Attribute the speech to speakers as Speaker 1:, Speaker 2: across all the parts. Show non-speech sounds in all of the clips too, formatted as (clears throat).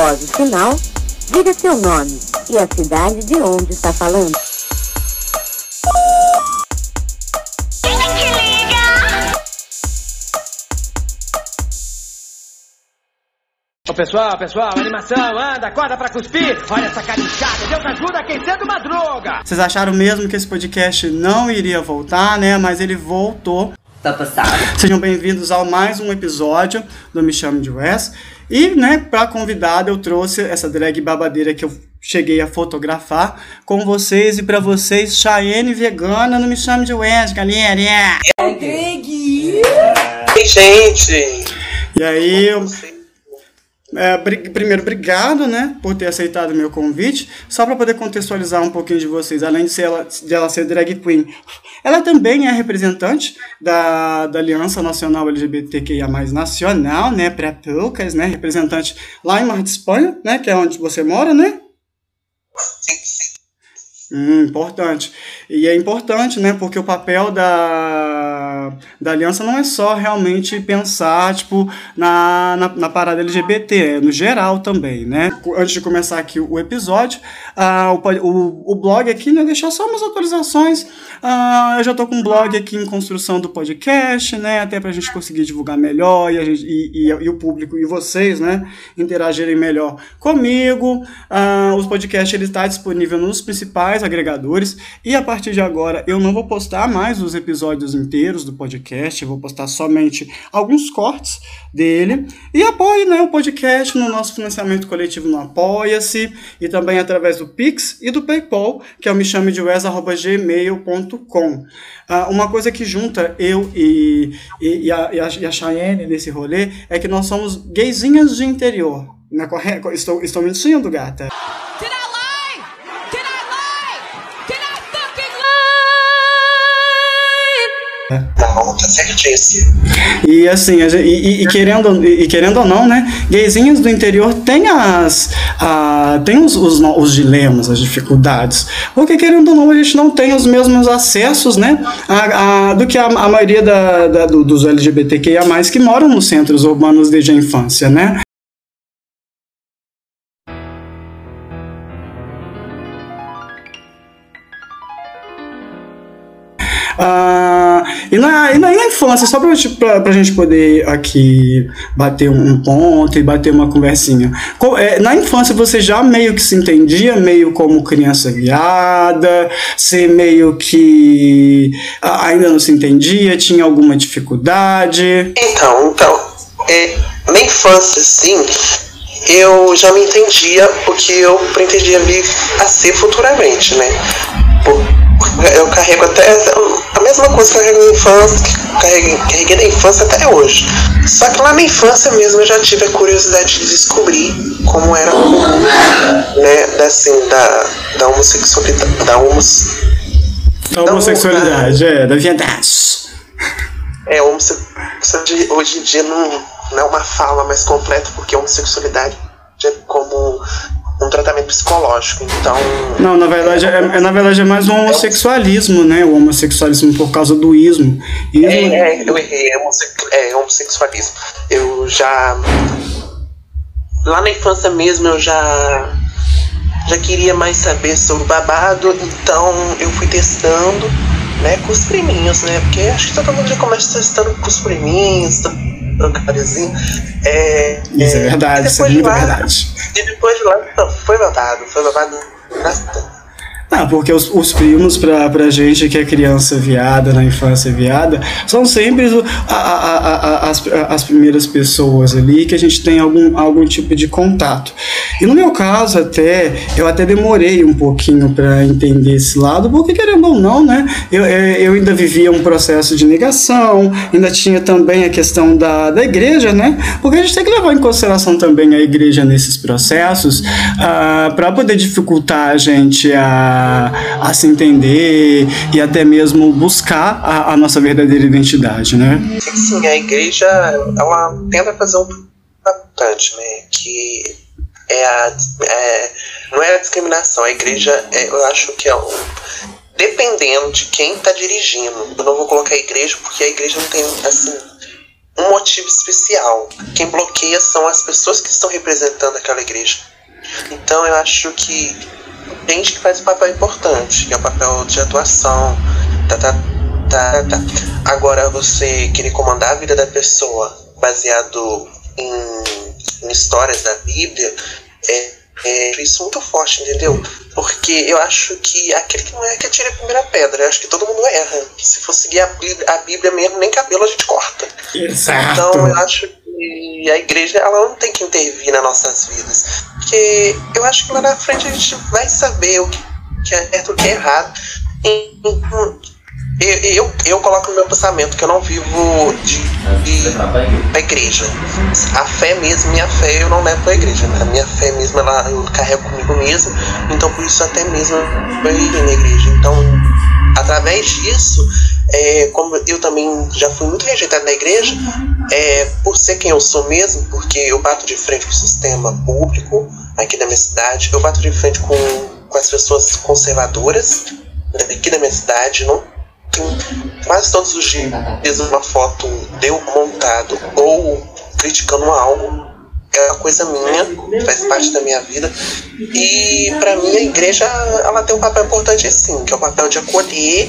Speaker 1: Após o sinal, diga seu nome e a cidade de onde está falando.
Speaker 2: Ô pessoal, pessoal, animação, anda, acorda pra cuspir. Olha essa carinchada, Deus ajuda quem sendo uma droga.
Speaker 3: Vocês acharam mesmo que esse podcast não iria voltar, né? Mas ele voltou.
Speaker 4: Tá passado.
Speaker 3: Sejam bem-vindos ao mais um episódio do Me Chame de Wes. E, né, pra convidada eu trouxe essa drag babadeira que eu cheguei a fotografar com vocês e pra vocês, Cheyenne vegana no Me Chame de Wes, galera.
Speaker 4: Drag!
Speaker 5: Ei, gente!
Speaker 3: E aí, eu, é, primeiro, obrigado, né, por ter aceitado meu convite. Só para poder contextualizar um pouquinho de vocês, além de, ser ela, de ela ser drag queen, ela também é representante da, da Aliança Nacional LGBTQIA+, nacional, né, para poucas, né, representante lá em Mar de Espanha, né, que é onde você mora, né?
Speaker 5: Sim.
Speaker 3: Hum, importante. E é importante, né? Porque o papel da, da aliança não é só realmente pensar, tipo, na, na, na parada LGBT, é no geral também, né? Antes de começar aqui o episódio, ah, o, o, o blog aqui, né? Deixar só umas atualizações. Ah, eu já tô com um blog aqui em construção do podcast, né? Até pra gente conseguir divulgar melhor e, a gente, e, e, e o público e vocês, né? Interagirem melhor comigo. Ah, os podcasts ele está disponível nos principais agregadores e a partir de agora eu não vou postar mais os episódios inteiros do podcast, eu vou postar somente alguns cortes dele e apoie né, o podcast no nosso financiamento coletivo no Apoia-se e também através do Pix e do PayPal, que é o me chame de gmail.com. Ah, uma coisa que junta eu e, e, e, a, e, a, e a nesse rolê é que nós somos gaysinhas de interior. Não é correto? Estou, estou mentindo, gata?
Speaker 5: Não, tá certíssimo.
Speaker 3: E assim, e, e- querendo, e, querendo ou não, né? Gaysinhas do interior tem as. a- tem os, os, os dilemas, as dificuldades. Porque querendo ou não, a gente não tem os mesmos acessos, né? A, a- do que a, maioria da, da- do- dos LGBTQIA, que moram nos centros urbanos desde a infância, né? Na, e na, na infância, só pra, pra, pra gente poder aqui bater um ponto e bater uma conversinha. Co- é, na infância você já meio que se entendia, meio como criança viada, você meio que ah, ainda não se entendia, tinha alguma dificuldade.
Speaker 5: Então, então, é, na infância, sim, eu já me entendia o que eu pretendia vir a ser futuramente, né? Por- Eu carrego até a mesma coisa que eu carrego na infância, carreguei, carreguei na infância até hoje. Só que lá na infância mesmo eu já tive a curiosidade de descobrir como era comum, né, da, assim, da, da homossexualidade, da homos,
Speaker 3: Da homossexualidade, é, da viadagem.
Speaker 5: É, homossexualidade hoje em dia não, não é uma fala mais completa, porque homossexualidade é como um tratamento psicológico. Então,
Speaker 3: Não, na verdade é, é- na verdade é mais um homossexualismo, né? O homossexualismo por causa do ismo. Ismo
Speaker 5: é, é, eu errei, é, homosse- é homossexualismo. Eu já. Lá na infância mesmo eu já. Já queria mais saber sobre o babado, então eu fui testando, né, com os priminhos, né? Porque acho que todo mundo já começa testando com os priminhos, trocadilzinho. É,
Speaker 3: Isso é verdade, isso é muito
Speaker 5: lá-
Speaker 3: verdade.
Speaker 5: E depois de lá não, foi babado, foi babado bastante.
Speaker 3: Ah, porque os, os primos pra, pra gente que é criança viada, na infância viada, são sempre a- a- a- as, as primeiras pessoas ali que a gente tem algum, algum tipo de contato. E no meu caso, até, eu até demorei um pouquinho pra entender esse lado, porque querendo ou não, né, eu, eu eu ainda vivia um processo de negação, ainda tinha também a questão da, da igreja, né, porque a gente tem que levar em consideração também a igreja nesses processos, para poder dificultar a gente a, a se entender e até mesmo buscar a, a nossa verdadeira identidade, né?
Speaker 5: Sim, sim, a igreja, ela tenta fazer um importante, né? Que é a. é- não é a discriminação, a igreja, é, eu acho que é o. Dependendo de quem está dirigindo. Eu não vou colocar a igreja porque a igreja não tem, assim. um motivo especial. Quem bloqueia são as pessoas que estão representando aquela igreja. Então eu acho que gente que faz um papel importante, que é o papel de atuação, tá, tá, tá, tá. Agora você querer comandar a vida da pessoa baseado em, em histórias da Bíblia é, é isso muito forte, entendeu? Porque eu acho que aquele que não é que atira a primeira pedra. Eu acho que todo mundo erra. Se for seguir a Bíblia, a Bíblia mesmo, nem cabelo a gente corta.
Speaker 3: Exato.
Speaker 5: Então eu acho que a igreja ela não tem que intervir nas nossas vidas. Porque eu acho que lá na frente a gente vai saber o que é certo e o que é errado. Eu, eu, eu, coloco no meu pensamento que eu não vivo de, de igreja. A fé mesmo, minha fé, eu não levo pra igreja. A minha fé mesmo, ela, eu carrego comigo mesmo. Então, por isso, até mesmo eu irei na igreja. Então, através disso, é, como eu também já fui muito rejeitado na igreja, é, por ser quem eu sou mesmo, porque eu bato de frente com o sistema público aqui da minha cidade, eu bato de frente com, com as pessoas conservadoras aqui da minha cidade, não quase todos os dias uma foto deu montado ou criticando algo é uma coisa minha, faz parte da minha vida. E para mim a igreja ela tem um papel importante sim, que é o papel de acolher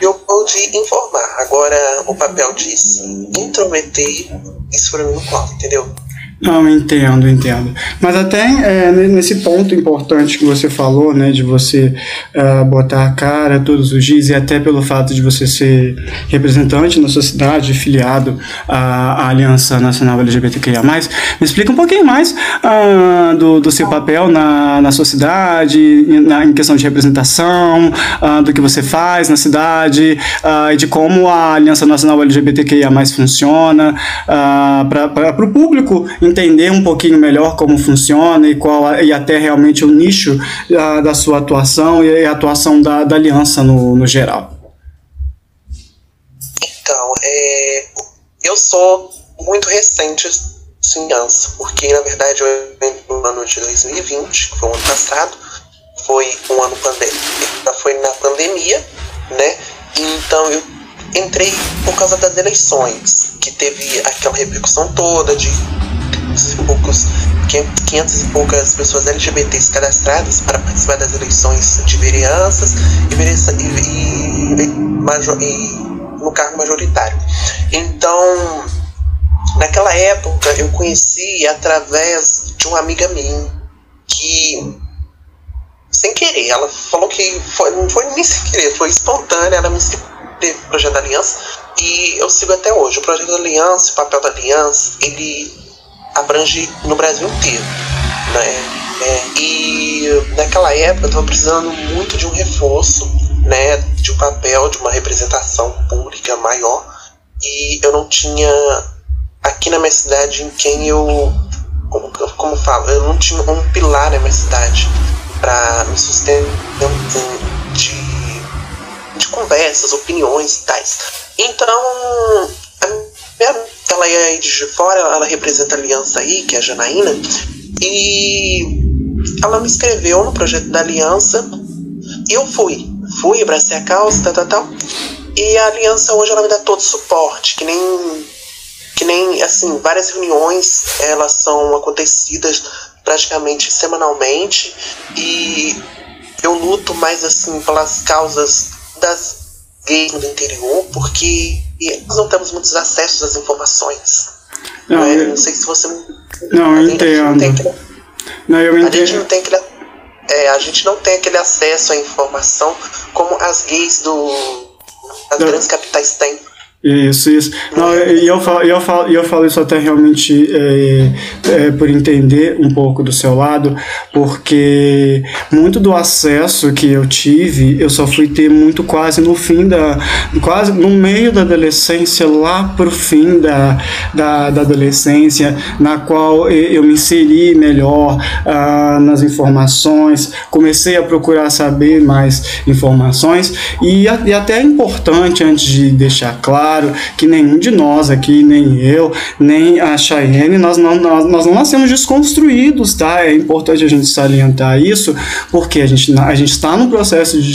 Speaker 5: e o de informar. Agora o papel de se intrometer, isso para mim não corre, entendeu?
Speaker 3: Não, entendo, entendo. Mas até é, nesse ponto importante que você falou, né, de você uh, botar a cara todos os dias e até pelo fato de você ser representante na sua cidade, filiado à, à Aliança Nacional LGBTQIA+, me explica um pouquinho mais uh, do, do seu papel na, na sua cidade, na, em questão de representação, uh, do que você faz na cidade, e de como a Aliança Nacional LGBTQIA+, funciona, para o público entender um pouquinho melhor como funciona e qual e até realmente o nicho uh, da sua atuação e a atuação da, da aliança no, no geral.
Speaker 5: Então, é, eu sou muito recente em aliança, porque na verdade eu no ano de 2020, que foi o ano passado, foi um ano pandêmico, foi na pandemia, né? Então eu entrei por causa das eleições, que teve aquela repercussão toda de 500 e poucos 500 e poucas pessoas LGBTs cadastradas para participar das eleições de vereanças e, e, e, e no cargo majoritário. Então, naquela época eu conheci através de uma amiga minha que sem querer, ela falou que foi, não foi nem sem querer, foi espontânea, ela me inscreveu no projeto da Aliança e eu sigo até hoje. O projeto da Aliança, o papel da Aliança, ele abrange no Brasil inteiro. Né? É, e naquela época eu estava precisando muito de um reforço, né, de um papel, de uma representação pública maior. E eu não tinha aqui na minha cidade em quem eu, como, como falo, eu não tinha um pilar na minha cidade para me sustentar de, de conversas, opiniões e tais. Então, ela é de fora, ela representa a aliança aí, que é a Janaína, e ela me inscreveu no projeto da aliança eu fui. Fui, abracei a causa, tal, tal, tal. E a aliança hoje ela me dá todo suporte, que nem que nem assim, várias reuniões, elas são acontecidas praticamente semanalmente e eu luto mais assim pelas causas das gays no interior, porque nós não temos muitos acessos às informações. Não, é, eu, não sei se você.
Speaker 3: Não, eu entendo. Não
Speaker 5: aquele, não, eu entendo. A gente não tem aquele, é, a gente não tem aquele acesso à informação como as gays do, das grandes capitais têm.
Speaker 3: Isso, isso. Não, e eu falo, eu, falo, eu falo isso até realmente é, é, por entender um pouco do seu lado, porque muito do acesso que eu tive, eu só fui ter muito quase no fim da. quase no meio da adolescência, lá pro fim da, da, da adolescência, na qual eu me inseri melhor ah, nas informações, comecei a procurar saber mais informações, e, e até é importante, antes de deixar claro claro que nenhum de nós aqui, nem eu, nem a Cheyenne, nós não, nós, nós não nascemos desconstruídos, tá? É importante a gente salientar isso, porque a gente, a gente está no processo de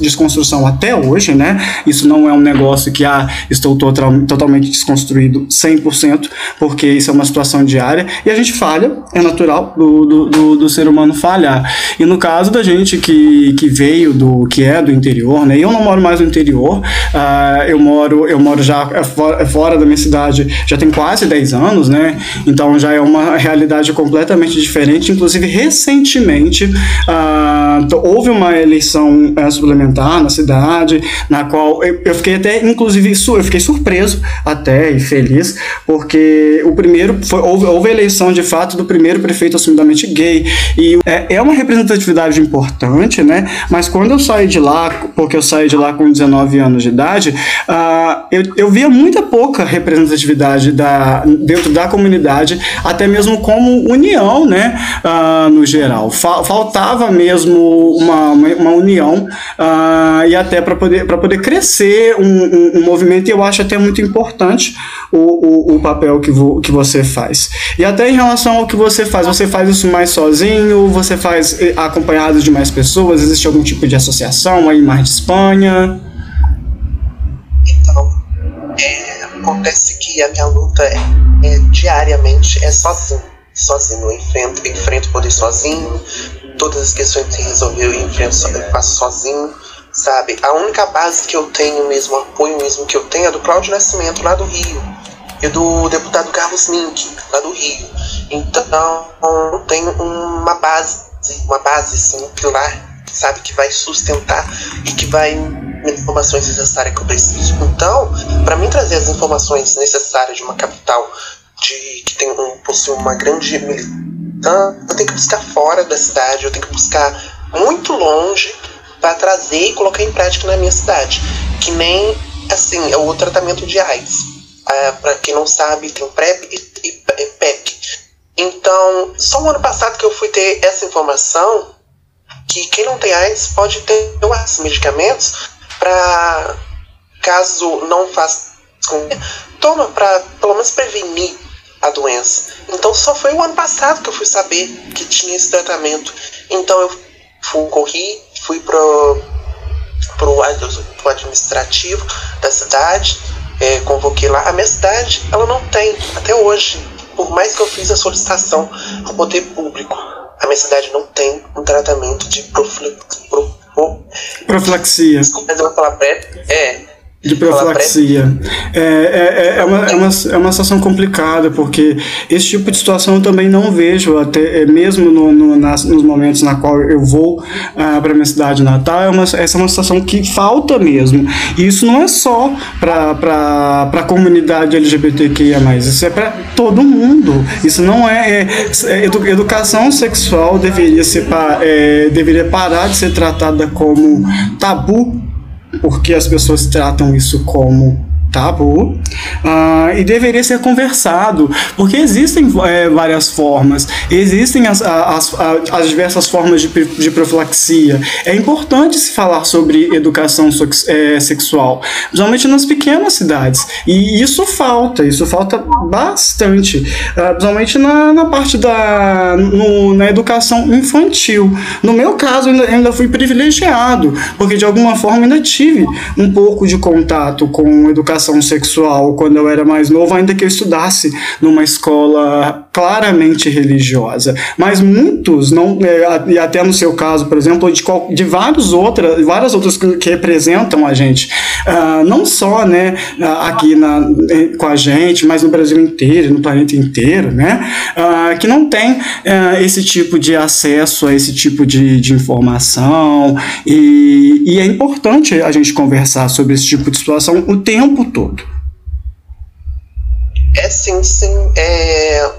Speaker 3: desconstrução até hoje, né? Isso não é um negócio que, ah, estou total, totalmente desconstruído 100%, porque isso é uma situação diária, e a gente falha, é natural do, do, do, do ser humano falhar. E no caso da gente que, que veio do, que é do interior, né? Eu não moro mais no interior, uh, eu moro, eu moro já fora, fora da minha cidade, já tem quase 10 anos, né? Então já é uma (laughs) realidade completamente diferente. Inclusive, recentemente uh, houve uma eleição uh, suplementar na cidade, na qual eu, eu fiquei até, inclusive, eu fiquei surpreso até e feliz, porque o primeiro foi, houve, houve a eleição de fato do primeiro prefeito assumidamente gay. E é, é uma representatividade importante, né? Mas quando eu saí de lá, porque eu saí de lá com 19 anos de idade, uh, eu, eu via muita pouca representatividade da, dentro da comunidade, até mesmo como união, né? Uh, no geral. faltava mesmo uma, uma, união uh, e até para poder, poder crescer um, um, um, movimento, e eu acho até muito importante o, o, o papel que, vo, que você faz. E até em relação ao que você faz, você faz isso mais sozinho, você faz eh, acompanhado de mais pessoas, existe algum tipo de associação aí mais de Espanha?
Speaker 5: Então, é, acontece que a minha luta é, é, diariamente é sozinho. Sozinho, eu enfrento, enfrento poder sozinho, todas as questões que resolver eu enfrento, eu faço sozinho, sabe? A única base que eu tenho mesmo, apoio mesmo que eu tenho é do Cláudio Nascimento, lá do Rio, e do deputado Carlos Mink, lá do Rio. Então, eu tenho uma base, uma base, assim, um pilar, sabe, que vai sustentar e que vai me informações necessárias que eu preciso. Então, para mim trazer as informações necessárias de uma capital de que tem um, possui uma grande militância, eu tenho que buscar fora da cidade, eu tenho que buscar muito longe para trazer e colocar em prática na minha cidade. Que nem assim, é o tratamento de AIDS. Ah, para quem não sabe, tem PrEP e, e, PEP. Então, só o ano passado que eu fui ter essa informação que quem não tem AIDS pode ter esses medicamentos para caso não faça toma para pelo menos prevenir a doença. Então só foi o ano passado que eu fui saber que tinha esse tratamento. Então eu fui, corri, fui pro, pro, pro administrativo da cidade, é, convoquei lá. A minha cidade, ela não tem, até hoje, por mais que eu fiz a solicitação ao poder público, a minha cidade não tem um tratamento de
Speaker 3: profilaxia.
Speaker 5: Desculpa, mas eu vou falar pré. É,
Speaker 3: de profilaxia. É, é, é, uma, é, uma, é uma situação complicada, porque esse tipo de situação eu também não vejo, até é, mesmo no, no, nas, nos momentos na qual eu vou ah, para minha cidade natal, é uma, essa é uma situação que falta mesmo. E isso não é só para a comunidade LGBTQIA, isso é para todo mundo. Isso não é, é, é edu, educação sexual deveria ser é, deveria parar de ser tratada como tabu porque as pessoas tratam isso como tabu uh, e deveria ser conversado, porque existem é, várias formas, existem as, as, as diversas formas de, de, profilaxia. É importante se falar sobre educação é, sexual, principalmente nas pequenas cidades, e isso falta, isso falta bastante, uh, principalmente na, na parte da no, na educação infantil. No meu caso, ainda, ainda fui privilegiado, porque de alguma forma ainda tive um pouco de contato com educação educação sexual quando eu era mais novo, ainda que eu estudasse numa escola claramente religiosa. Mas muitos, não, é, e até no seu caso, por exemplo, de, de vários outras, várias outras que, representam a gente, uh, não só né, aqui na, com a gente, mas no Brasil inteiro, no planeta inteiro, né, uh, que não tem uh, esse tipo de acesso a esse tipo de, de informação, e, e é importante a gente conversar sobre esse tipo de situação o tempo todo.
Speaker 5: É sim, sim. É...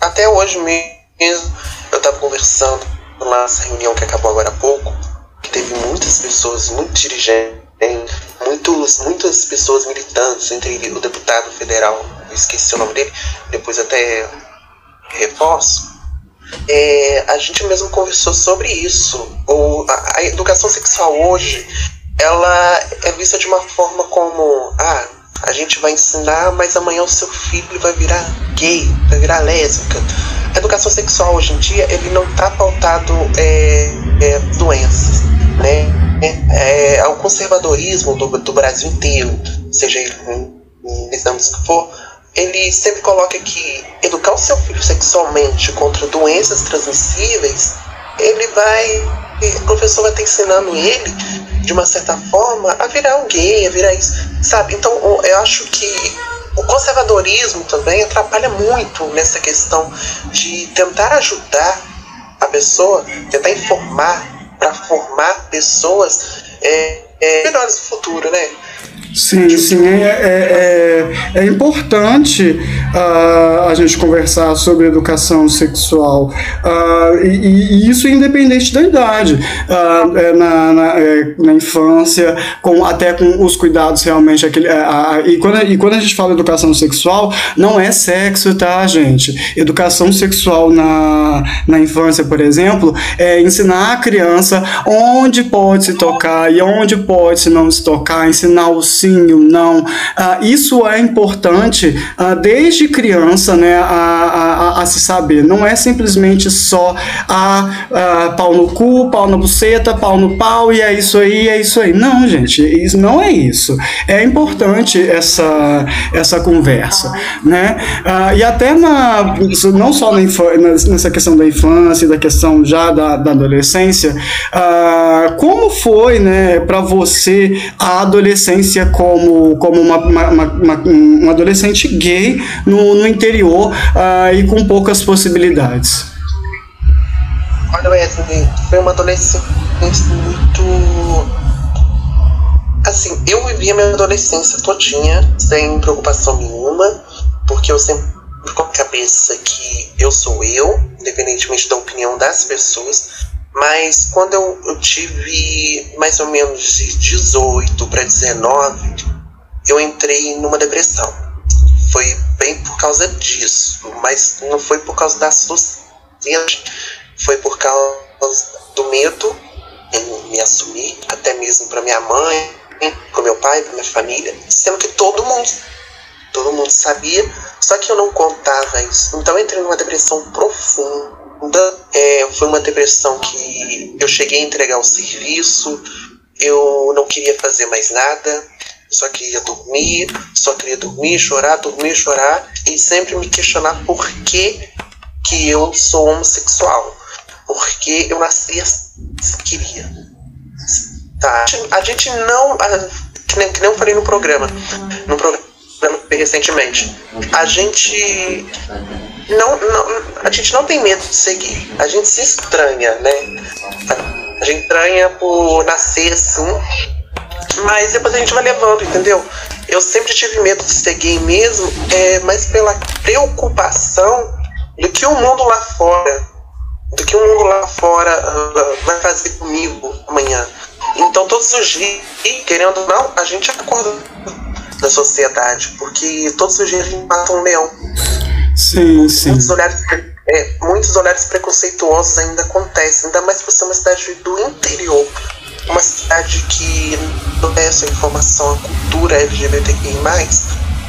Speaker 5: Até hoje mesmo eu estava conversando nessa reunião que acabou agora há pouco, que teve muitas pessoas, muitos dirigentes, muitos, muitas pessoas militantes, entre o deputado federal, esqueci o nome dele, depois até reforço. É, a gente mesmo conversou sobre isso. O, a, a educação sexual hoje ela é vista de uma forma como ah, a gente vai ensinar, mas amanhã o seu filho vai virar gay, vai virar lésbica. A educação sexual hoje em dia ele não está pautado é, é, doenças, né? É, é, o conservadorismo do, do Brasil inteiro, seja ele âmbito que for, ele sempre coloca que educar o seu filho sexualmente contra doenças transmissíveis, ele vai, o professor vai estar ensinando ele, de uma certa forma, a virar gay, a virar isso, sabe? Então, eu acho que o conservadorismo também atrapalha muito nessa questão de tentar ajudar a pessoa, tentar informar para formar pessoas é, é, melhores no futuro, né?
Speaker 3: Sim, sim, é, é, é, é importante uh, a gente conversar sobre educação sexual uh, e, e, isso independente da idade, uh, na, na, é, na, infância, com, até com os cuidados realmente. Aquele, e, quando, e quando a gente fala educação sexual, não é sexo, tá, gente? Educação sexual na, na infância, por exemplo, é ensinar a criança onde pode se tocar e onde pode se não se tocar, ensinar os sim, o não. Isso é importante uh, desde criança né, a, a, a, se saber. Não é simplesmente só a, a, pau no cu, pau na buceta, pau no pau e é isso aí, é isso aí. Não, gente, isso não é isso. É importante essa, essa conversa. Né? Uh, e até na, não só na nessa questão da infância, da questão já da, da adolescência, como foi né, para você a adolescência como, como uma, uma, uma, um adolescente gay no, no interior uh, e com poucas possibilidades.
Speaker 5: Olha, Wesley, foi uma adolescência muito. Assim, eu vivia minha adolescência todinha sem preocupação nenhuma, porque eu sempre com a cabeça que eu sou eu, independentemente da opinião das pessoas. Mas quando eu, eu tive mais ou menos de 18 para 19, eu entrei numa depressão. Foi bem por causa disso, mas não foi por causa da sociedade, foi por causa do medo em me assumir, até mesmo para minha mãe, para meu pai, para minha família, sendo que todo mundo, todo mundo sabia, só que eu não contava isso. Então eu entrei numa depressão profunda. É, foi uma depressão que eu cheguei a entregar o serviço, eu não queria fazer mais nada, só queria dormir, só queria dormir, chorar, dormir, chorar e sempre me questionar por que, que eu sou homossexual. Porque eu nasci assim, queria. Tá? A gente não. Que nem, que nem eu falei no programa. No programa recentemente. A gente. Não, não, a gente não tem medo de seguir. A gente se estranha, né? A gente estranha por nascer assim mas depois a gente vai levando, entendeu? Eu sempre tive medo de ser gay mesmo, é, mas pela preocupação do que o mundo lá fora, do que o mundo lá fora uh, vai fazer comigo amanhã. Então todos os dias, querendo ou não, a gente acorda da sociedade, porque todos os dias a gente mata um leão.
Speaker 3: Sim, sim.
Speaker 5: Muitos olhares, é, muitos olhares preconceituosos ainda acontecem, ainda mais por ser uma cidade do interior uma cidade que não tem essa informação, a cultura LGBTQI,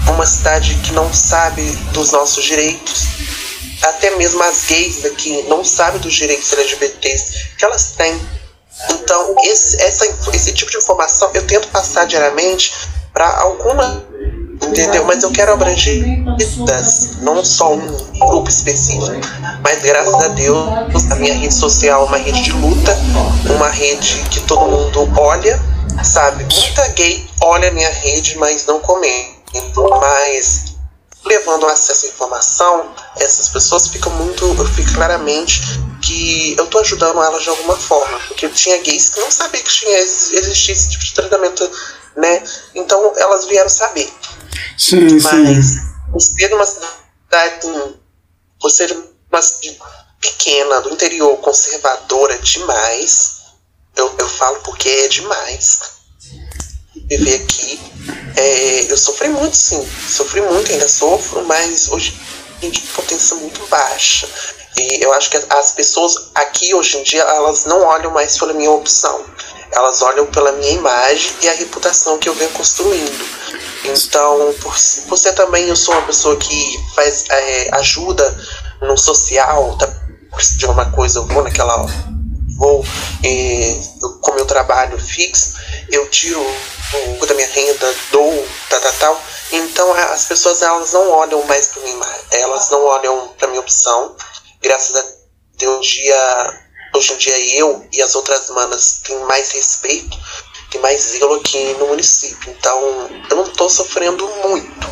Speaker 5: uma cidade que não sabe dos nossos direitos, até mesmo as gays daqui não sabem dos direitos LGBTs que elas têm. Então, esse, essa, esse tipo de informação eu tento passar diariamente para alguma entendeu? Mas eu quero abranger vidas, não só um grupo específico. Mas graças a Deus, a minha rede social é uma rede de luta, uma rede que todo mundo olha, sabe? Muita gay olha a minha rede, mas não comenta. Mas levando acesso à informação, essas pessoas ficam muito. Eu fico claramente que eu tô ajudando elas de alguma forma. Porque tinha gays que não sabiam que tinha, existia esse tipo de tratamento, né? Então elas vieram saber.
Speaker 3: Sim,
Speaker 5: Mas sim. por ser uma cidade, por ser uma cidade pequena, do interior, conservadora demais, eu, eu falo porque é demais viver aqui. É, eu sofri muito, sim. Sofri muito, ainda sofro, mas hoje em dia potência muito baixa. E eu acho que as pessoas aqui hoje em dia, elas não olham mais pela minha opção. Elas olham pela minha imagem e a reputação que eu venho construindo. Então, por, por ser também eu sou uma pessoa que faz é, ajuda no social, tá, de alguma coisa, eu vou naquela. Vou é, com meu trabalho fixo, eu tiro um pouco da minha renda, dou, tal, tal, tal. Então as pessoas elas não olham mais para mim, elas não olham para minha opção. Graças a Deus, dia, hoje em dia eu e as outras manas têm mais respeito mais zelo aqui no município. Então, eu não estou sofrendo muito,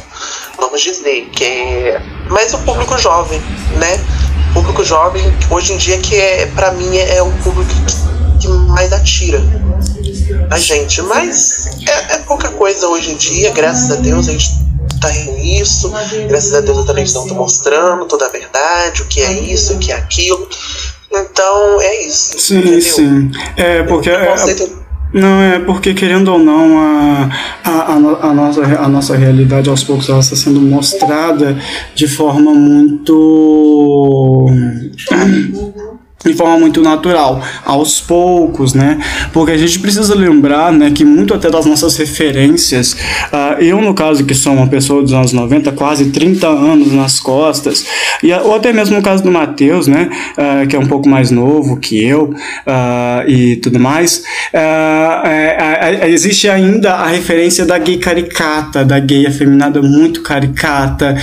Speaker 5: vamos dizer, que é mais o público jovem, né? O público jovem, hoje em dia, que é, para mim, é o público que, que mais atira a gente. Mas é, é, pouca coisa hoje em dia, graças a Deus, a gente tá isso. Graças a Deus a televisão tá mostrando toda a verdade, o que é isso, o que é aquilo. Então é isso.
Speaker 3: Sim, entendeu? sim. É, porque. É, não, é porque, querendo ou não, a, a, a, nossa, a nossa realidade aos poucos ela está sendo mostrada de forma muito de forma muito natural, aos poucos, né? Porque a gente precisa lembrar, né, que muito até das nossas referências, uh, eu no caso que sou uma pessoa dos anos 90, quase 30 anos nas costas, e, ou até mesmo no caso do Matheus, né, uh, que é um pouco mais novo que eu uh, e tudo mais, é, existe ainda a referência da gay caricata, da gay afeminada muito caricata,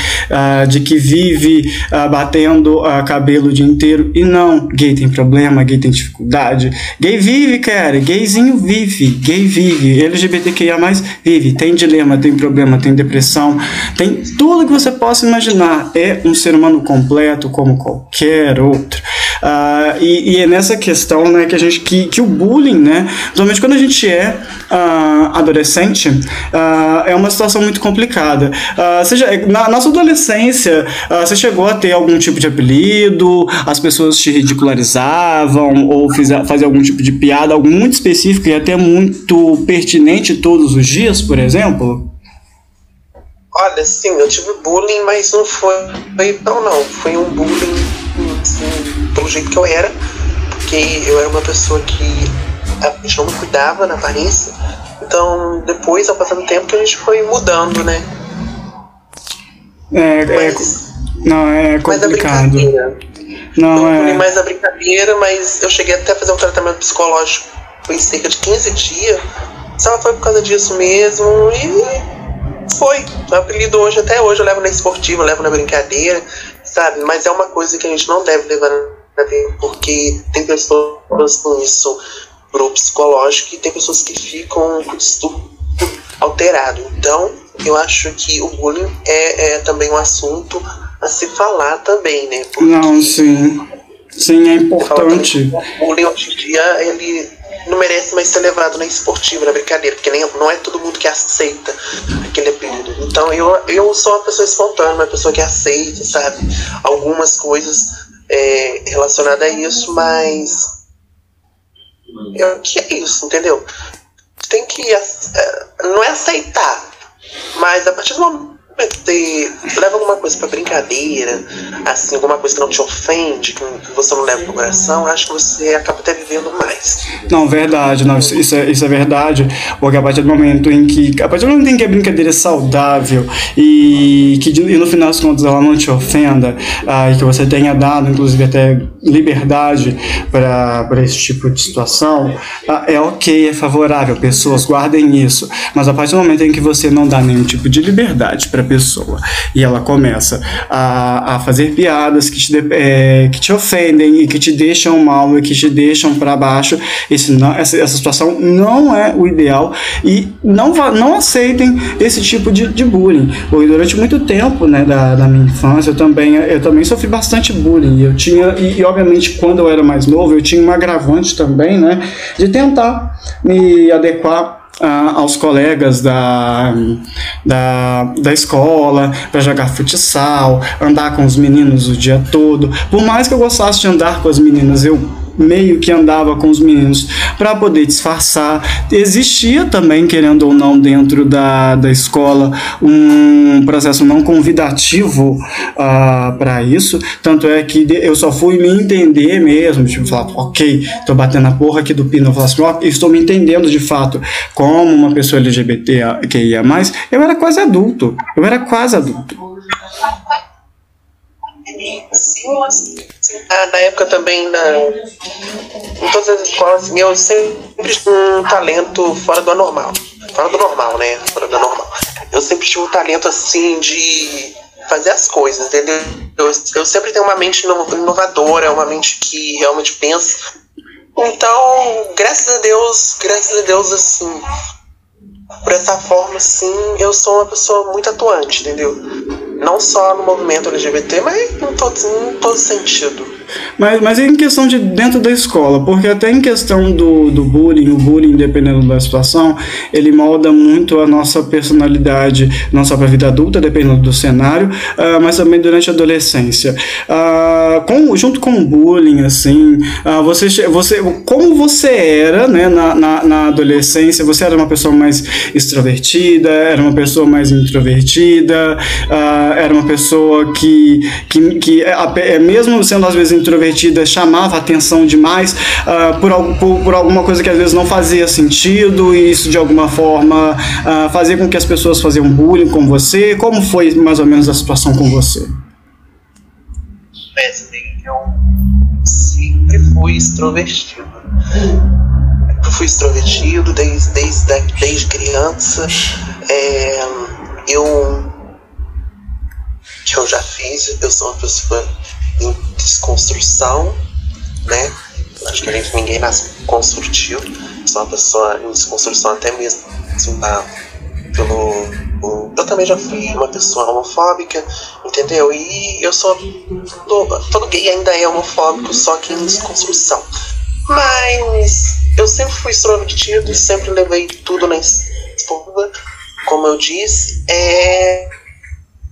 Speaker 3: de que vive batendo cabelo o dia inteiro, e não, gay gay tem problema, gay tem dificuldade. Gay vive, cara, gayzinho vive, gay vive, LGBTQIA vive, tem dilema, tem problema, tem depressão, tem tudo que você possa imaginar. É um ser humano completo como qualquer outro. Uh, e, e, é nessa questão né, que a gente que, que o bullying, né, principalmente quando a gente é uh, adolescente, uh, é uma situação muito complicada. seja, na nossa adolescência, você chegou a ter algum tipo de apelido, as pessoas te ridicularizavam ou faziam algum tipo de piada, algo muito específico e até muito pertinente todos os dias, por exemplo?
Speaker 5: Olha, sim, eu tive bullying, mas não foi, não, não. Foi um bullying assim, pelo jeito que eu era, porque eu era uma pessoa que a gente não me cuidava na aparência. Então, depois, ao passar do tempo, que a gente foi mudando, né?
Speaker 3: É, é mas, é não, é complicado.
Speaker 5: Não, é... mais a brincadeira, mas eu cheguei até a fazer um tratamento psicológico em cerca de 15 dias. Só foi por causa disso mesmo e foi. O apelido hoje, até hoje, eu levo na esportiva, eu levo na brincadeira, sabe? Mas é uma coisa que a gente não deve levar porque tem pessoas com isso pro psicológico e tem pessoas que ficam com alterado. Então, eu acho que o bullying é, é também um assunto a se falar também, né?
Speaker 3: Porque não, sim. Sim, é importante.
Speaker 5: O bullying hoje em dia, ele não merece mais ser levado na esportiva, na brincadeira, porque nem, não é todo mundo que aceita aquele apelido. Então eu, eu sou uma pessoa espontânea, uma pessoa que aceita, sabe, algumas coisas é, relacionadas a isso, mas é, que é isso, entendeu? Tem que. É, não é aceitar, mas a partir do momento leva alguma coisa pra brincadeira, assim, alguma coisa que não te ofende, que você não leva pro coração, acho que você acaba até vivendo mais.
Speaker 3: Não, verdade, não, isso, é, isso é verdade, porque a partir do momento em que, a partir do momento em que a brincadeira é saudável e que e no final das contas ela não te ofenda, ah, e que você tenha dado, inclusive, até liberdade para esse tipo de situação, ah, é ok, é favorável, pessoas guardem isso, mas a partir do momento em que você não dá nenhum tipo de liberdade para pessoa e ela começa a, a fazer piadas que te, é, que te ofendem e que te deixam mal e que te deixam para baixo, esse não, essa, essa situação não é o ideal e não, não aceitem esse tipo de, de bullying. Porque durante muito tempo né, da, da minha infância eu também, eu também sofri bastante bullying. Eu tinha, e, e obviamente quando eu era mais novo, eu tinha um agravante também, né, de tentar me adequar aos colegas da, da, da escola para jogar futsal, andar com os meninos o dia todo. Por mais que eu gostasse de andar com as meninas, eu meio que andava com os meninos para poder disfarçar. Existia também, querendo ou não, dentro da, da escola, um processo não convidativo uh, ah, para isso. Tanto é que eu só fui me entender mesmo, tipo, falar, ok, tô batendo a porra aqui do pino, falar assim, ó, estou me entendendo de fato como uma pessoa LGBT que ia mais. Eu era quase adulto. Eu era quase adulto.
Speaker 5: Sim, ah, na época também, na, em todas as escolas, assim, eu sempre tive um talento fora do normal. Fora do normal, né? Fora do normal. Eu sempre tive um talento, assim, de fazer as coisas, entendeu? Eu, eu sempre tenho uma mente inovadora, uma mente que realmente pensa. Então, graças a Deus, graças a Deus, assim, por essa forma, assim, eu sou uma pessoa muito atuante, entendeu? Não só no movimento LGBT, mas em todo, em todo sentido.
Speaker 3: Mas, mas é em questão de dentro da escola, porque até em questão do, do bullying, o bullying, dependendo da situação, ele molda muito a nossa personalidade, não só para a vida adulta, dependendo do cenário, uh, mas também durante a adolescência. Uh, com, junto com o bullying, assim, uh, você, você, como você era né, na, na, na, adolescência, você era uma pessoa mais extrovertida, era uma pessoa mais introvertida, era uma pessoa que, que, que é, mesmo sendo às vezes introvertida chamava atenção demais uh, por, por, por, alguma coisa que às vezes não fazia sentido e isso de alguma forma uh, fazia com que as pessoas faziam bullying com você? Como foi mais ou menos a situação com você?
Speaker 5: Eu sempre fui extrovertido. Eu fui extrovertido desde, desde, desde criança. É, eu, eu já fiz, eu sou uma pessoa em desconstrução, né? Acho que gente, ninguém nasce construtivo, sou uma pessoa em desconstrução até mesmo assim, tá, pelo. Eu também já fui uma pessoa homofóbica, entendeu? E eu sou. Todo, todo gay ainda é homofóbico, só que em desconstrução. Mas eu sempre fui extrovertido, sempre levei tudo na esponja, como eu disse. É,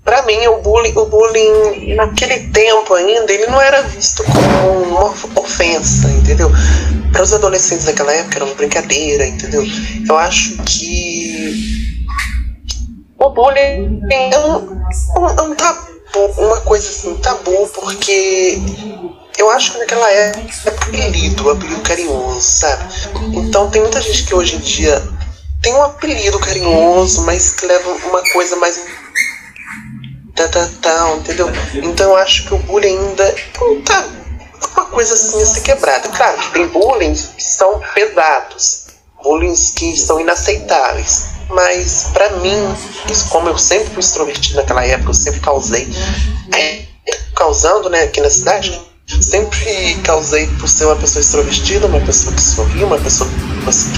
Speaker 5: para mim o bullying, o bullying naquele tempo ainda, ele não era visto como uma ofensa, entendeu? Para os adolescentes daquela época era uma brincadeira, entendeu? Eu acho que o bullying é um, um, um tabu, uma coisa assim, tabu, porque eu acho que naquela época é apelido, apelido carinhoso, sabe? Então tem muita gente que hoje em dia tem um apelido carinhoso, mas que leva uma coisa mais tá, tá, tá, entendeu? Então eu acho que o bullying ainda tá uma coisa assim a ser quebrada. Claro que tem bullying que são pesados, bullying que são inaceitáveis. Mas para mim, como eu sempre fui extrovertido naquela época, eu sempre causei, é, causando né, aqui na cidade, sempre causei por ser uma pessoa extrovertida, uma pessoa que sorri, uma pessoa,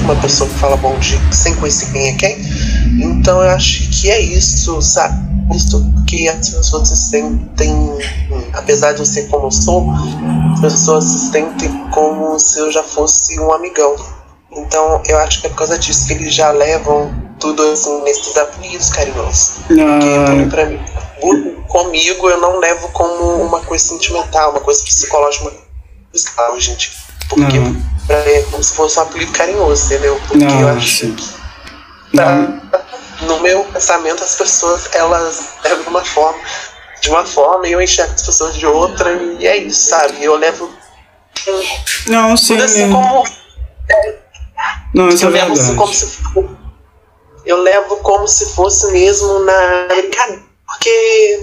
Speaker 5: uma pessoa que fala bom dia sem conhecer quem é quem. Então eu acho que é isso, sabe? Isso que as pessoas se sentem, apesar de eu ser como eu sou, as pessoas se sentem como se eu já fosse um amigão. Então eu acho que é por causa disso que eles já levam tudo assim nesses apelidos carinhosos. Porque pra mim, comigo eu não levo como uma coisa sentimental, uma coisa psicológica, uma gente. Porque pra mim é como se fosse um apelido carinhoso, entendeu? Porque não, eu acho que. Pra, no meu pensamento as pessoas elas levam de uma forma de uma forma e eu enxergo as pessoas de outra e é isso, sabe? Eu levo
Speaker 3: não, sim.
Speaker 5: Assim é. como,
Speaker 3: não, isso
Speaker 5: eu
Speaker 3: é
Speaker 5: levo
Speaker 3: verdade.
Speaker 5: assim como se eu levo como se fosse mesmo na porque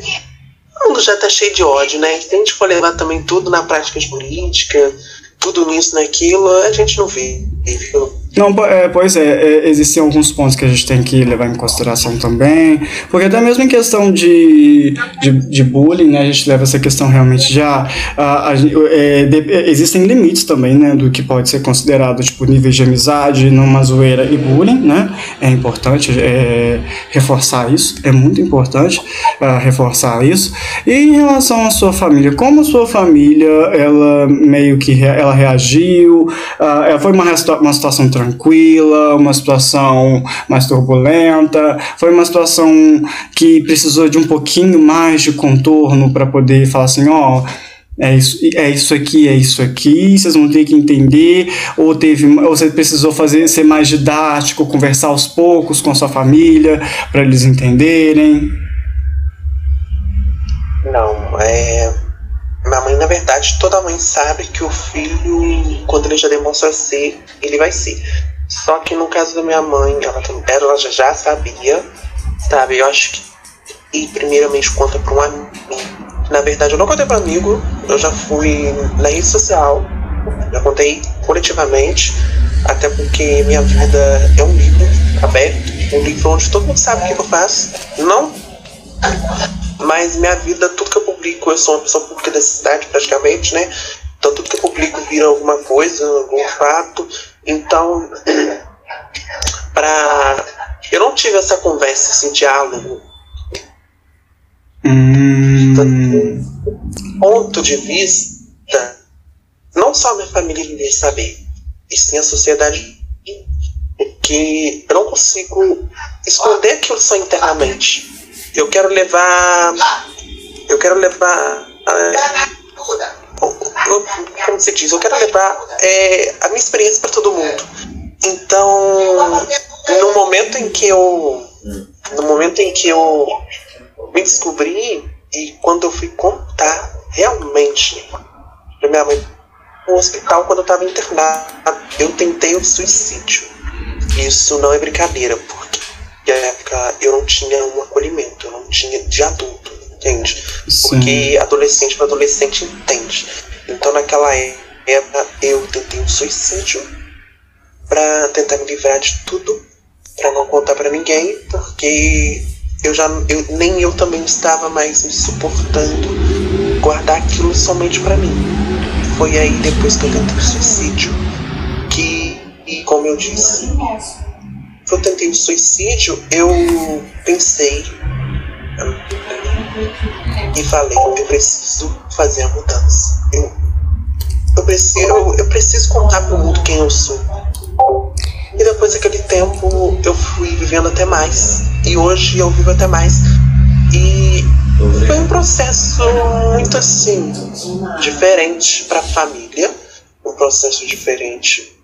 Speaker 5: o mundo já tá cheio de ódio, né? Se a gente for levar também tudo na prática de política, tudo nisso, naquilo, a gente não vê. Viu?
Speaker 3: Não, é, pois é, é, existem alguns pontos que a gente tem que levar em consideração também, porque até mesmo em questão de, de, de bullying, né, a gente leva essa questão realmente já. A, a, é, de, existem limites também, né, do que pode ser considerado, tipo, níveis de amizade, numa zoeira e bullying, né? É importante é, reforçar isso, é muito importante uh, reforçar isso. E em relação à sua família, como a sua família, ela meio que ela reagiu, uh, foi uma, uma situação tranquila tranquila, uma situação mais turbulenta, foi uma situação que precisou de um pouquinho mais de contorno para poder falar assim, ó, oh, é isso, é isso aqui, é isso aqui, vocês vão ter que entender, ou teve, ou você precisou fazer ser mais didático, conversar aos poucos com a sua família para eles entenderem?
Speaker 5: Não, é minha mãe, na verdade, toda mãe sabe que o filho, quando ele já demonstra ser, ele vai ser. Só que no caso da minha mãe, ela, ela já sabia, sabe? Eu acho que e primeiramente conta para um amigo. Na verdade, eu não contei para amigo, eu já fui na rede social, já contei coletivamente, até porque minha vida é um livro aberto, um livro onde todo mundo sabe o que eu faço. Não, mas minha vida, tudo que eu publico, eu sou uma pessoa pública da cidade praticamente, né? Então tudo que eu publico vira alguma coisa, algum fato. Então, (clears throat) pra. Eu não tive essa conversa, esse diálogo
Speaker 3: Hum.
Speaker 5: ponto de vista, não só minha família iria saber, e sim a sociedade, porque eu não consigo esconder aquilo só internamente. Eu quero levar. Eu quero levar. É, como se diz? Eu quero levar é, a minha experiência para todo mundo. Então, no momento em que eu. No momento em que eu me descobri e quando eu fui contar realmente pra minha mãe no hospital quando eu estava internado, eu tentei o suicídio. Isso não é brincadeira, porque na época eu não tinha um acolhimento, eu não tinha de adulto, entende?
Speaker 3: Sim.
Speaker 5: Porque adolescente para adolescente entende. Então naquela época eu tentei um suicídio para tentar me livrar de tudo, para não contar para ninguém, porque eu já eu, nem eu também estava mais me suportando guardar aquilo somente para mim. Foi aí depois que eu tentei o suicídio que, e como eu disse, eu tentei o suicídio, eu pensei e falei, eu preciso fazer a mudança. Eu, eu preciso, eu, eu preciso contar pro mundo quem eu sou. E depois daquele tempo eu fui vivendo até mais. E hoje eu vivo até mais. E foi um processo muito assim, diferente para a família, um processo diferente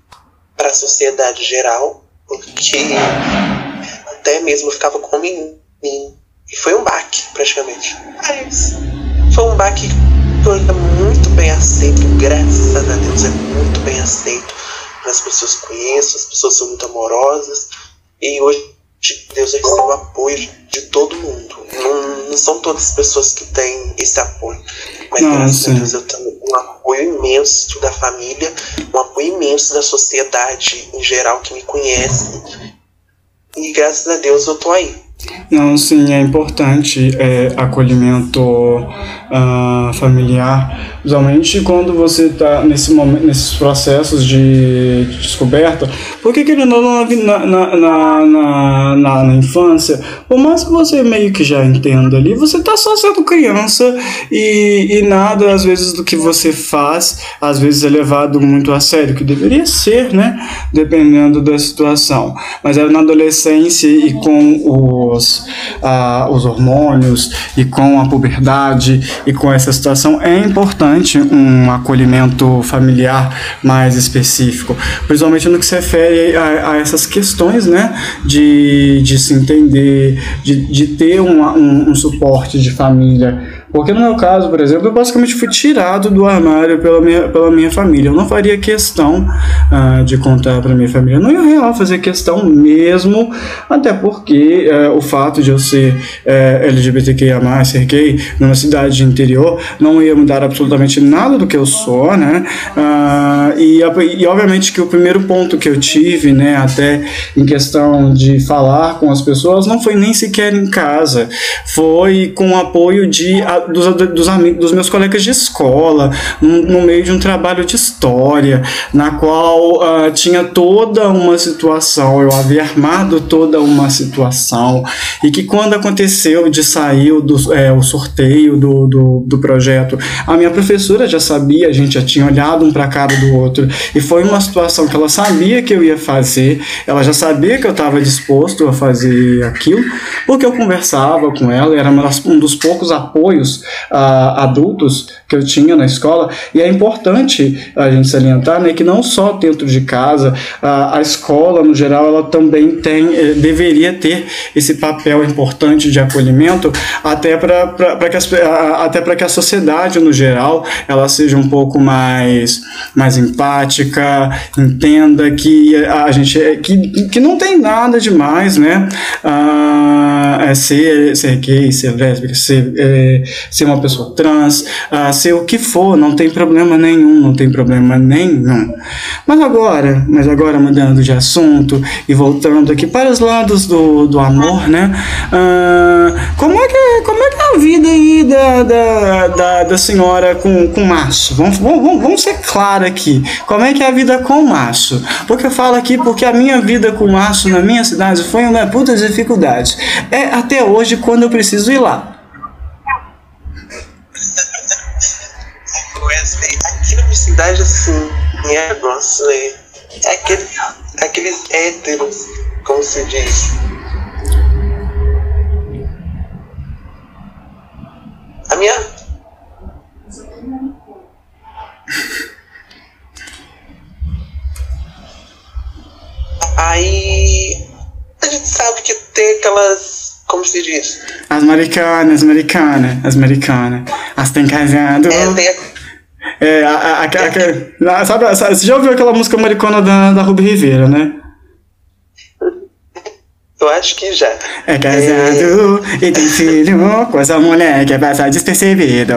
Speaker 5: para a sociedade geral, porque até mesmo eu ficava com mim. E foi um baque, praticamente. Mas foi um baque que foi muito bem aceito, graças a Deus é muito bem aceito as pessoas conheço, as pessoas são muito amorosas e hoje Deus eu recebo apoio de todo mundo. Não, não são todas as pessoas que têm esse apoio, mas
Speaker 3: Não,
Speaker 5: graças a Deus eu tenho um apoio imenso da família, um apoio imenso da sociedade em geral que me conhece e graças a Deus eu tô aí.
Speaker 3: Não, sim, é importante é, acolhimento ah, familiar, principalmente quando você está nesse momento, nesses processos de, de descoberta, porque querendo ou não, na, na, na, na infância, por mais que você meio que já entenda ali, você está só sendo criança e, e nada, às vezes, do que você faz, às vezes é levado muito a sério, que deveria ser, né, dependendo da situação. Mas é na adolescência e com os, ah, os hormônios e com a puberdade e com essa situação, é importante um acolhimento familiar mais específico, principalmente no que se refere a, a essas questões, né, de, de se entender, de, de ter um, um suporte de família. Porque no meu caso, por exemplo, eu basicamente fui tirado do armário pela minha, pela minha família. Eu não faria questão ah, de contar para minha família. Eu não ia real fazer questão mesmo, até porque eh, o fato de eu ser eh, LGBTQIA+, ser gay, numa cidade de interior, não ia mudar absolutamente nada do que eu sou, né? Ah, e, e obviamente que o primeiro ponto que eu tive, né, até em questão de falar com as pessoas, não foi nem sequer em casa, foi com o apoio de, dos, dos, amigos, dos meus colegas de escola, no, meio de um trabalho de história, na qual ah, tinha toda uma situação, eu havia armado toda uma situação, e que quando aconteceu de sair do, é, o sorteio do, do, do projeto, a minha professora já sabia, a gente já tinha olhado um para a cara do outro, e foi uma situação que ela sabia que eu ia fazer, ela já sabia que eu estava disposto a fazer aquilo, porque eu conversava com ela, era um dos poucos apoios ah, adultos que eu tinha na escola, e é importante a gente salientar né, que não só dentro de casa, a, a escola, no geral, ela também tem, eh, deveria ter esse papel importante de acolhimento, até para que, a- que a sociedade, no geral, ela seja um pouco mais, mais empática, entenda que a gente é- que, que não tem nada demais, né? Ah, é ser, ser gay, ser lésbica, ser, é, ser uma pessoa trans, ah, ser o que for, não tem problema nenhum, não tem problema nenhum. Mas agora, mas agora mudando de assunto e voltando aqui para os lados do, do amor, né? Ah, como, é que, como é que é a vida aí da, da, da, da senhora com, com macho? Vamos, vamos, vamos- ser claros aqui. Como é que é a vida com macho? Porque eu falo aqui porque a minha vida com macho na minha cidade foi uma puta dificuldade. É até hoje quando eu preciso ir lá.
Speaker 5: Assim, é né? É aquele, aqueles héteros, como se diz. A minha. Aí. A gente sabe que tem aquelas. Como se diz?
Speaker 3: As americanas, americanas, as americanas. As tem casado.
Speaker 5: É, tem
Speaker 3: É, a, a, a, a- a- sabe, sabe- você já ouviu aquela música maricona da, da Ruby Rivera, né?
Speaker 5: Eu acho que já.
Speaker 3: É casado e tem filho com essa mulher que passa despercebido.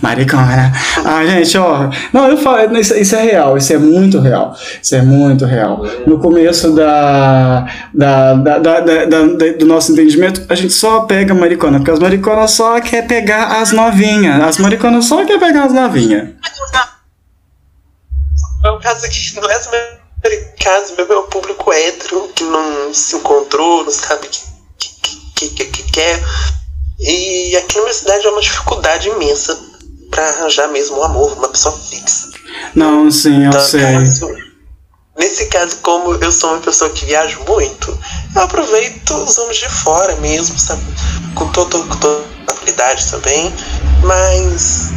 Speaker 3: Maricona. Ah, gente, ó. Não, eu falo, isso, isso é real, isso é muito real. Isso é muito real. No começo da, da, da, da- da- da- do nosso entendimento, a gente só pega maricona, porque as mariconas só quer pegar as novinhas. As mariconas só quer pegar as novinhas.
Speaker 5: É um caso que não é as americanas, mesmo é o público hétero que não se encontrou, não sabe o que, que, que, que quer. E aqui na minha cidade é uma dificuldade imensa pra arranjar mesmo um amor, uma pessoa fixa.
Speaker 3: Não, sim, eu
Speaker 5: Então,
Speaker 3: sei.
Speaker 5: caso- nesse caso, como eu sou uma pessoa que viaja muito, eu aproveito os homens de fora mesmo, sabe? Com toda com toda habilidade também. Mas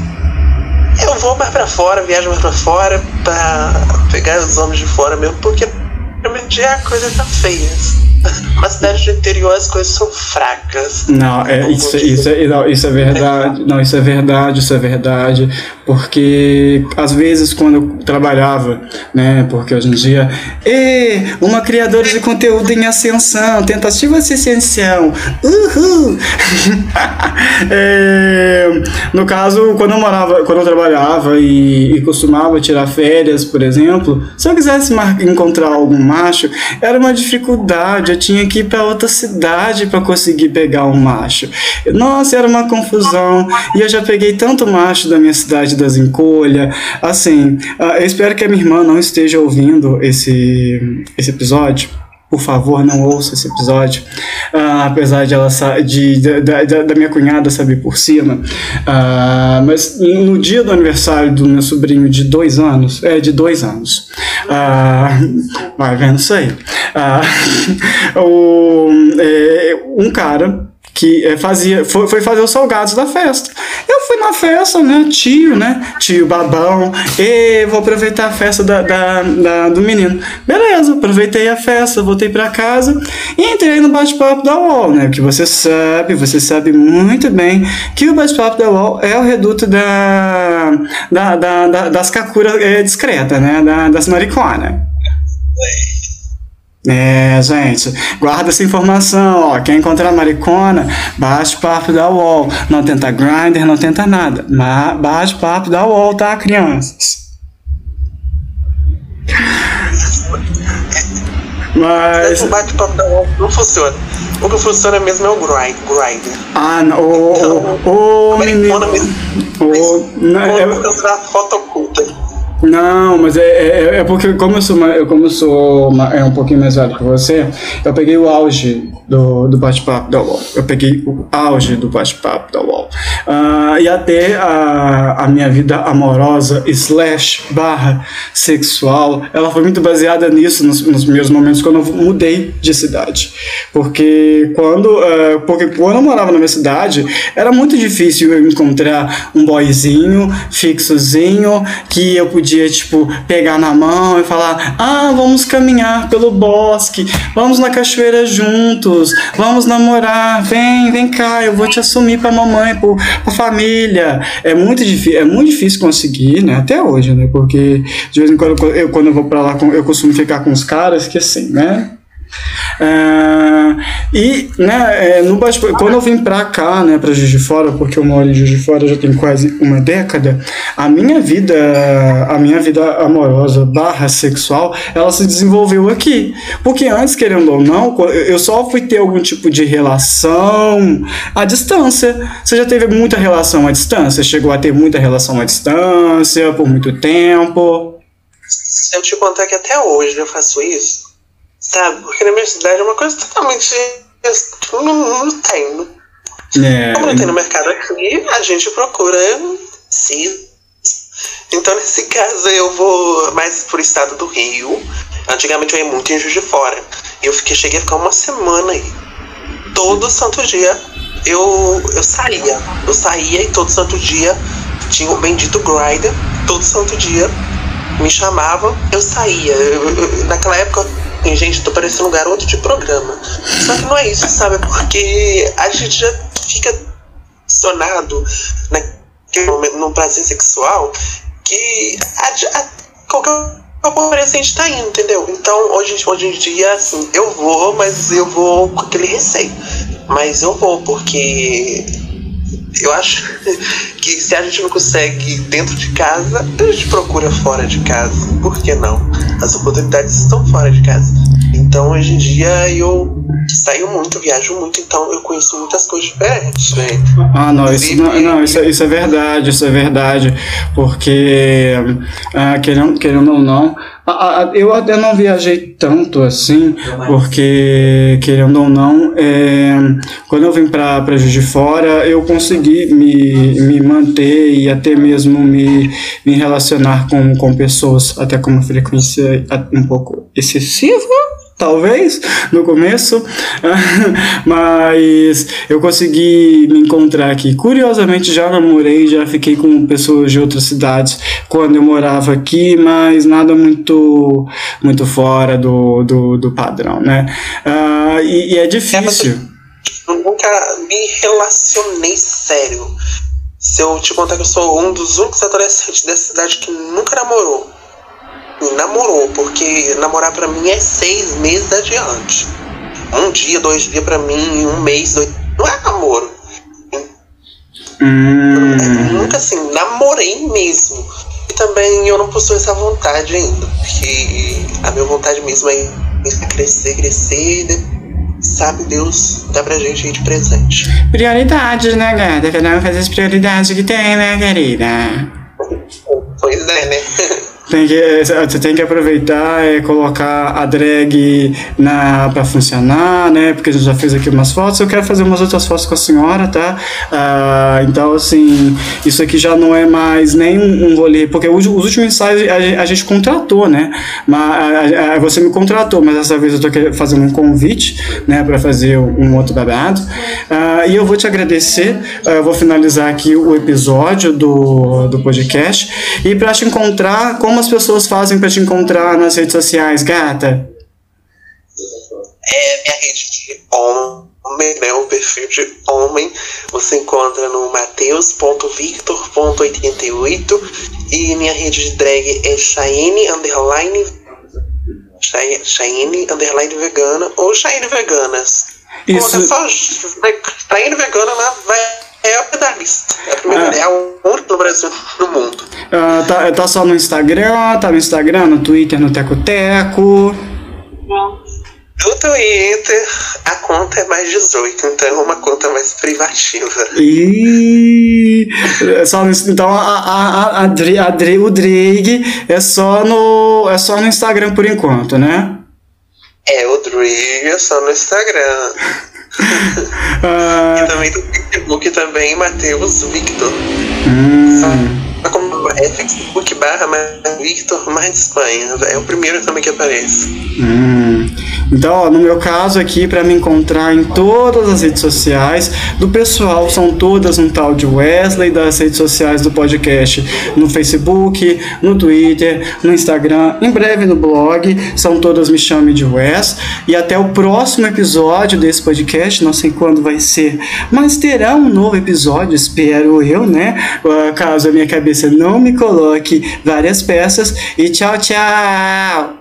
Speaker 5: eu vou mais pra fora, viajo mais pra fora pra pegar os homens de fora mesmo, porque realmente a coisa tá feia. Na cidade do interior as coisas são fracas.
Speaker 3: Não, é, isso, isso, é, não, isso é verdade. Não, isso é verdade, isso é verdade. Porque às vezes quando eu trabalhava, né? Porque hoje em dia, e uma criadora de conteúdo em ascensão, tentativa de ascensão. Uhul! (laughs) É, no caso, quando eu morava, quando eu trabalhava e, e costumava tirar férias, por exemplo, se eu quisesse encontrar algum macho, era uma dificuldade. Eu tinha que ir para outra cidade para conseguir pegar um macho. Nossa, era uma confusão. E eu já peguei tanto macho da minha cidade das encolhas. Assim, ah, eu espero que a minha irmã não esteja ouvindo esse, esse episódio. Por favor, não ouça esse episódio. Ah, apesar de ela de, da, da, minha cunhada saber por cima. Ah, mas no dia do aniversário do meu sobrinho de dois anos, é de dois anos. Ah, vai vendo isso aí. (laughs) O, é, um cara que é, fazia, foi, foi fazer os salgados da festa. Eu fui na festa, né? Tio, né? Tio babão. E vou aproveitar a festa da, da, da- do menino. Beleza, aproveitei a festa, voltei pra casa e entrei no bate-papo da UOL, né? Que você sabe, você sabe muito bem que o bate-papo da UOL é o reduto da, da, da, da- das cacuras é, discretas, né? Da, das mariconas. É, gente, guarda essa informação, ó. Quer encontrar maricona, bate papo da UOL. Não tenta grinder, não tenta nada. Mas bate papo da UOL, tá, crianças? Mas.
Speaker 5: O bate-papo da UOL não funciona. O que funciona mesmo é o grind, grinder.
Speaker 3: Ah, não, ô, ô, ô, menino.
Speaker 5: Mesmo.
Speaker 3: Ô, não,
Speaker 5: eu usar foto oculta.
Speaker 3: Não, mas é, é, é porque como eu sou, ma- eu, como eu sou ma- é um pouquinho mais velho que você, eu peguei o auge do, do bate-papo da UOL. Eu peguei o auge do bate-papo da UOL. Ah, e até a, a minha vida amorosa, slash, barra, sexual, ela foi muito baseada nisso nos, nos primeiros momentos quando eu mudei de cidade. Porque quando, eh, porque quando eu morava na minha cidade, era muito difícil eu encontrar um boyzinho fixozinho que eu podia, tipo, pegar na mão e falar: ah, vamos caminhar pelo bosque, vamos na cachoeira juntos, vamos namorar, vem, vem cá, eu vou te assumir pra mamãe, pro, pra família. É muito difícil, é muito difícil conseguir, né? Até hoje, né? Porque de vez em quando eu, quando eu vou pra lá, eu costumo ficar com os caras que assim, né? Ah, e né, é, no quando eu vim pra cá, né, pra Juiz de Fora, porque eu moro em Juiz de Fora já tem quase uma década, a minha vida, a minha vida amorosa barra sexual, ela se desenvolveu aqui. Porque antes, querendo ou não, eu só fui ter algum tipo de relação à distância. Você já teve muita relação à distância? Chegou a ter muita relação à distância por muito tempo?
Speaker 5: Eu te contar que até hoje eu faço isso, sabe? Porque na minha cidade é uma coisa totalmente. Não, não, não tem. Não,
Speaker 3: É,
Speaker 5: como não tem no mercado aqui, a gente procura sim. Então, nesse caso, eu vou mais pro estado do Rio. Antigamente eu ia muito em Juiz de Fora. E eu fiquei, cheguei a ficar uma semana aí. Todo santo dia eu, eu saía. Eu saía e todo santo dia tinha o bendito Grider. Todo santo dia me chamavam, eu saía. Eu- eu- naquela época, e, gente, tô parecendo um garoto de programa. Só que não é isso, sabe? Porque a gente já fica acionado naquele num prazer sexual que a, a, qualquer qualquer a gente tá indo, entendeu? Então, hoje, hoje em dia, assim, eu vou, mas eu vou com aquele receio. Mas eu vou, porque eu acho (laughs) que se a gente não consegue dentro de casa, a gente procura fora de casa. Por que não? As oportunidades estão fora de casa. Então hoje em dia eu saio muito, viajo muito, então eu conheço muitas coisas diferentes, né?
Speaker 3: Ah, não, isso, não, não, isso, é- isso é verdade, isso é verdade, porque, ah, querendo, querendo ou não, eu até não viajei tanto assim, porque, querendo ou não, é, quando eu vim para Juiz de Fora, eu consegui me, me manter e até mesmo me, me relacionar com, com pessoas, até com uma frequência um pouco excessiva, talvez, no começo, (laughs) mas eu consegui me encontrar aqui. Curiosamente, já namorei, já fiquei com pessoas de outras cidades quando eu morava aqui, mas nada muito, muito fora do, do, do padrão, né? Ah, e, e é difícil.
Speaker 5: Eu nunca me relacionei sério. Se eu te contar que eu sou um dos únicos adolescentes dessa cidade que nunca namorou. Namorou, porque namorar pra mim é seis meses adiante. Um dia, dois dias pra mim, um mês, dois. Não é namoro.
Speaker 3: Hum,
Speaker 5: Eu nunca assim, namorei mesmo. E também eu não possuo essa vontade ainda. Porque a minha vontade mesmo é crescer, crescer. e Sabe Deus dá pra gente aí de presente.
Speaker 3: prioridades, né, gata? Cada um faz as prioridades que tem, né, querida?
Speaker 5: Pois é, né? (laughs)
Speaker 3: Tem que, você tem que aproveitar e colocar a drag na, pra funcionar, né? Porque a gente já fez aqui umas fotos. Eu quero fazer umas outras fotos com a senhora, tá? Ah, então, assim, isso aqui já não é mais nem um rolê. Porque os, os últimos ensaios a, a gente contratou, né? Mas, a- a- você me contratou, mas dessa vez eu tô fazendo um convite, né? Pra fazer um outro babado. Ah, e eu vou te agradecer. Ah, eu vou finalizar aqui o episódio do, do podcast. E pra te encontrar, como as pessoas fazem pra te encontrar nas redes sociais, gata?
Speaker 5: É minha rede de homem, né? O perfil de homem. Você encontra no mateus.victor.88 e minha rede de drag é Cheyenne underline Cheyenne underline vegana ou Cheyenne veganas.
Speaker 3: Isso.
Speaker 5: Coloca só vegana lá, vai é a da lista. É a primeira, é a única no Brasil, no mundo.
Speaker 3: Ah, tá, tá só no Instagram, tá no Instagram, no Twitter, no Teco Teco.
Speaker 5: No Twitter, a conta é mais 18, então é uma conta mais privativa.
Speaker 3: E só no, então a, a, a, a, o Drake é só no é só no Instagram por enquanto, né?
Speaker 5: É o Driga só no Instagram.
Speaker 3: Ah,
Speaker 5: E também do Facebook também, Matheus Victor.
Speaker 3: hum,
Speaker 5: Como é Facebook barra Victor mais Espanha. É o primeiro também que aparece.
Speaker 3: hum. Então, ó, no meu caso aqui, para me encontrar em todas as redes sociais do pessoal, são todas um tal de Wesley, das redes sociais do podcast, no Facebook, no Twitter, no Instagram, em breve no blog, são todas Me Chame de Wes. E até o próximo episódio desse podcast, não sei quando vai ser, mas terá um novo episódio, espero eu, né? Ah, Caso a minha cabeça não me coloque várias peças. E tchau, tchau!